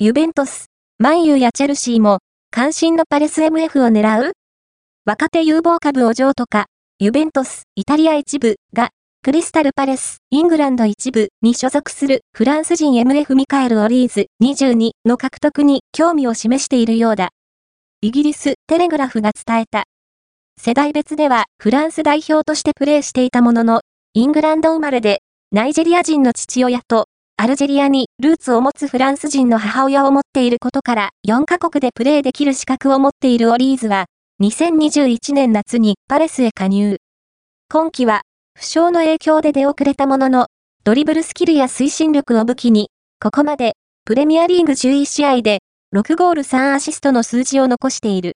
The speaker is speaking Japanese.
ユベントス、マンユーやチェルシーも、関心のパレス MF を狙う？若手有望株お嬢とか、ユベントス、イタリア一部が、クリスタルパレス、イングランド一部に所属するフランス人 MF ミカエル・オリーズ22の獲得に興味を示しているようだ。イギリス・テレグラフが伝えた。世代別ではフランス代表としてプレーしていたものの、イングランド生まれで、ナイジェリア人の父親と、アルジェリアにルーツを持つフランス人の母親を持っていることから4カ国でプレーできる資格を持っているオリーズは、2021年夏にパレスへ加入。今季は、負傷の影響で出遅れたものの、ドリブルスキルや推進力を武器に、ここまで、プレミアリーグ11試合で、6ゴール3アシストの数字を残している。